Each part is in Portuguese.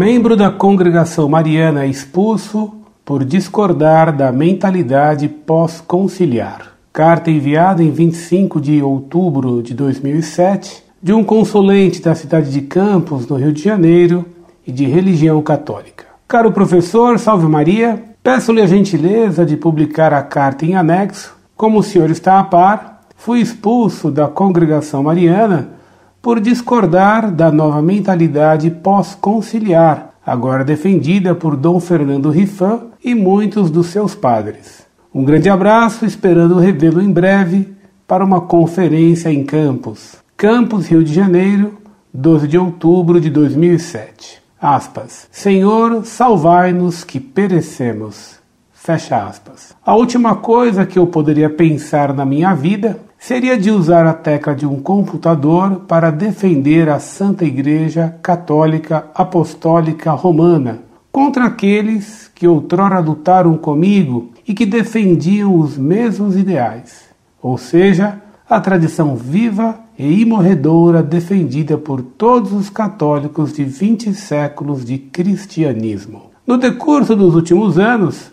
Membro da congregação mariana expulso por discordar da mentalidade pós-conciliar. Carta enviada em 25 de outubro de 2007 de um consulente da cidade de Campos, no Rio de Janeiro, e de religião católica. Caro professor, salve Maria, peço-lhe a gentileza de publicar a carta em anexo. Como o senhor está a par, fui expulso da congregação mariana por discordar da nova mentalidade pós-conciliar, agora defendida por Dom Fernando Rifan e muitos dos seus padres. Um grande abraço, esperando revê-lo em breve para uma conferência em Campos. Campos, Rio de Janeiro, 12 de outubro de 2007. Aspas. Senhor, salvai-nos que perecemos. Fecha aspas. A última coisa que eu poderia pensar na minha vida seria de usar a tecla de um computador para defender a Santa Igreja Católica Apostólica Romana contra aqueles que outrora lutaram comigo e que defendiam os mesmos ideais, ou seja, a tradição viva e imorredora defendida por todos os católicos de 20 séculos de cristianismo. No decurso dos últimos anos,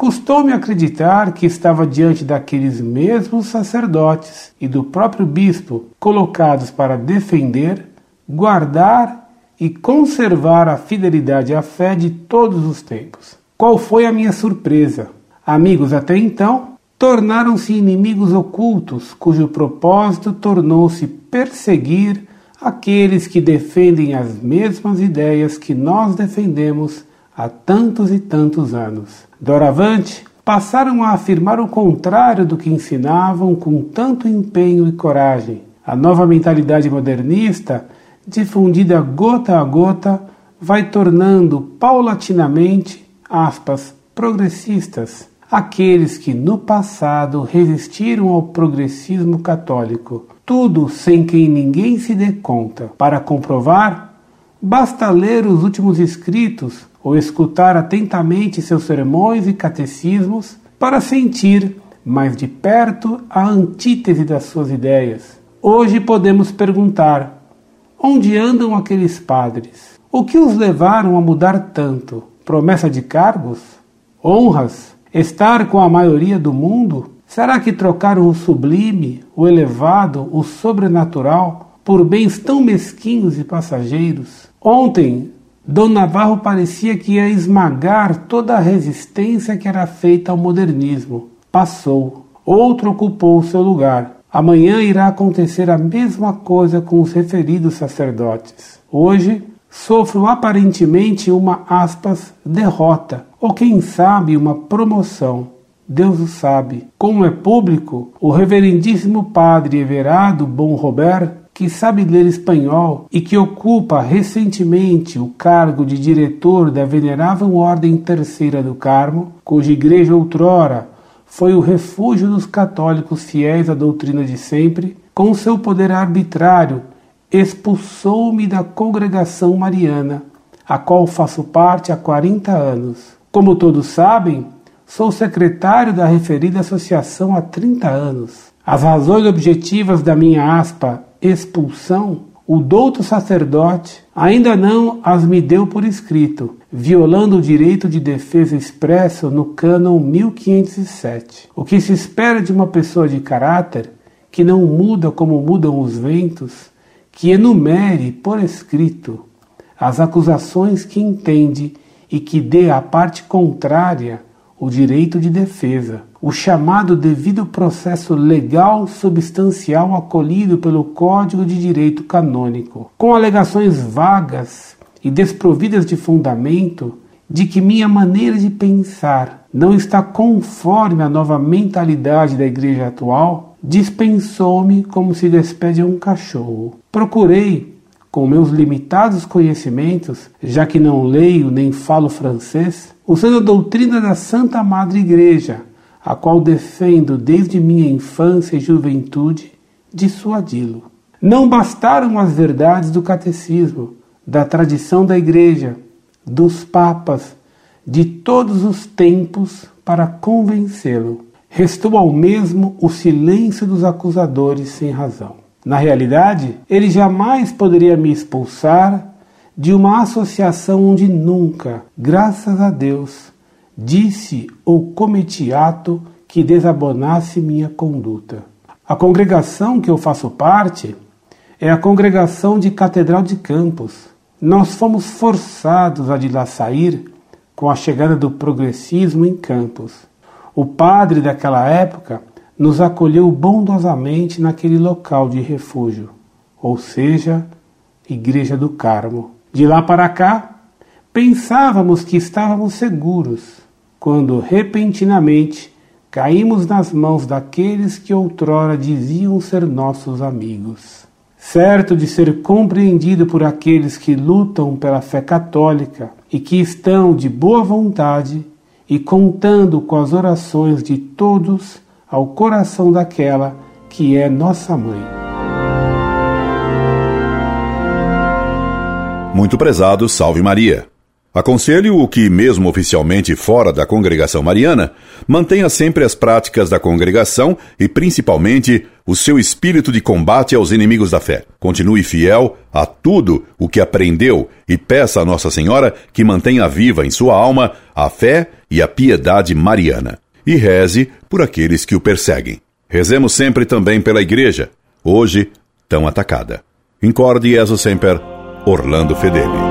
Custou-me acreditar que estava diante daqueles mesmos sacerdotes e do próprio bispo colocados para defender, guardar e conservar a fidelidade à fé de todos os tempos. Qual foi a minha surpresa? Amigos até então tornaram-se inimigos ocultos, cujo propósito tornou-se perseguir aqueles que defendem as mesmas ideias que nós defendemos há tantos e tantos anos. Doravante, passaram a afirmar o contrário do que ensinavam com tanto empenho e coragem. A nova mentalidade modernista, difundida gota a gota, vai tornando paulatinamente, aspas, progressistas, aqueles que no passado resistiram ao progressismo católico. Tudo sem que ninguém se dê conta. Para comprovar, basta ler os últimos escritos ou escutar atentamente seus sermões e catecismos para sentir mais de perto a antítese das suas ideias. Hoje podemos perguntar: onde andam aqueles padres? O que os levaram a mudar tanto? Promessa de cargos? Honras? Estar com a maioria do mundo? Será que trocaram o sublime, o elevado, o sobrenatural por bens tão mesquinhos e passageiros? Ontem Dom Navarro parecia que ia esmagar toda a resistência que era feita ao modernismo. Passou. Outro ocupou seu lugar. Amanhã irá acontecer a mesma coisa com os referidos sacerdotes. Hoje sofro aparentemente uma aspas derrota, ou quem sabe uma promoção. Deus o sabe. Como é público, o reverendíssimo padre Everardo Bom Robert que sabe ler espanhol e que ocupa recentemente o cargo de diretor da Venerável Ordem Terceira do Carmo, cuja igreja outrora foi o refúgio dos católicos fiéis à doutrina de sempre, com seu poder arbitrário, expulsou-me da congregação mariana, a qual faço parte há 40 anos. Como todos sabem, sou secretário da referida associação há 30 anos. As razões objetivas da minha aspa expulsão, o douto sacerdote ainda não as me deu por escrito, violando o direito de defesa expresso no cânon 1507. O que se espera de uma pessoa de caráter, que não muda como mudam os ventos, que enumere por escrito as acusações que entende e que dê à parte contrária o direito de defesa, o chamado devido processo legal substancial acolhido pelo Código de Direito Canônico, com alegações vagas e desprovidas de fundamento de que minha maneira de pensar não está conforme a nova mentalidade da igreja atual, dispensou-me como se despede um cachorro. Procurei, com meus limitados conhecimentos, já que não leio nem falo francês, usando a doutrina da Santa Madre Igreja, a qual defendo desde minha infância e juventude, dissuadi-lo. Não bastaram as verdades do catecismo, da tradição da Igreja, dos papas, de todos os tempos para convencê-lo. Restou ao mesmo o silêncio dos acusadores sem razão. Na realidade, ele jamais poderia me expulsar de uma associação onde nunca, graças a Deus, disse ou cometi ato que desabonasse minha conduta. A congregação que eu faço parte é a congregação de Catedral de Campos. Nós fomos forçados a de lá sair com a chegada do progressismo em Campos. O padre daquela época nos acolheu bondosamente naquele local de refúgio, ou seja, Igreja do Carmo. De lá para cá, pensávamos que estávamos seguros, quando repentinamente caímos nas mãos daqueles que outrora diziam ser nossos amigos. Certo de ser compreendido por aqueles que lutam pela fé católica e que estão de boa vontade e contando com as orações de todos ao coração daquela que é nossa mãe. Muito prezado, salve Maria. Aconselho o que, mesmo oficialmente fora da congregação mariana, mantenha sempre as práticas da congregação e, principalmente, o seu espírito de combate aos inimigos da fé. Continue fiel a tudo o que aprendeu e peça a Nossa Senhora que mantenha viva em sua alma a fé e a piedade mariana. E reze por aqueles que o perseguem. Rezemos sempre também pela Igreja, hoje tão atacada. Incorde Jesus Semper, Orlando Fedeli.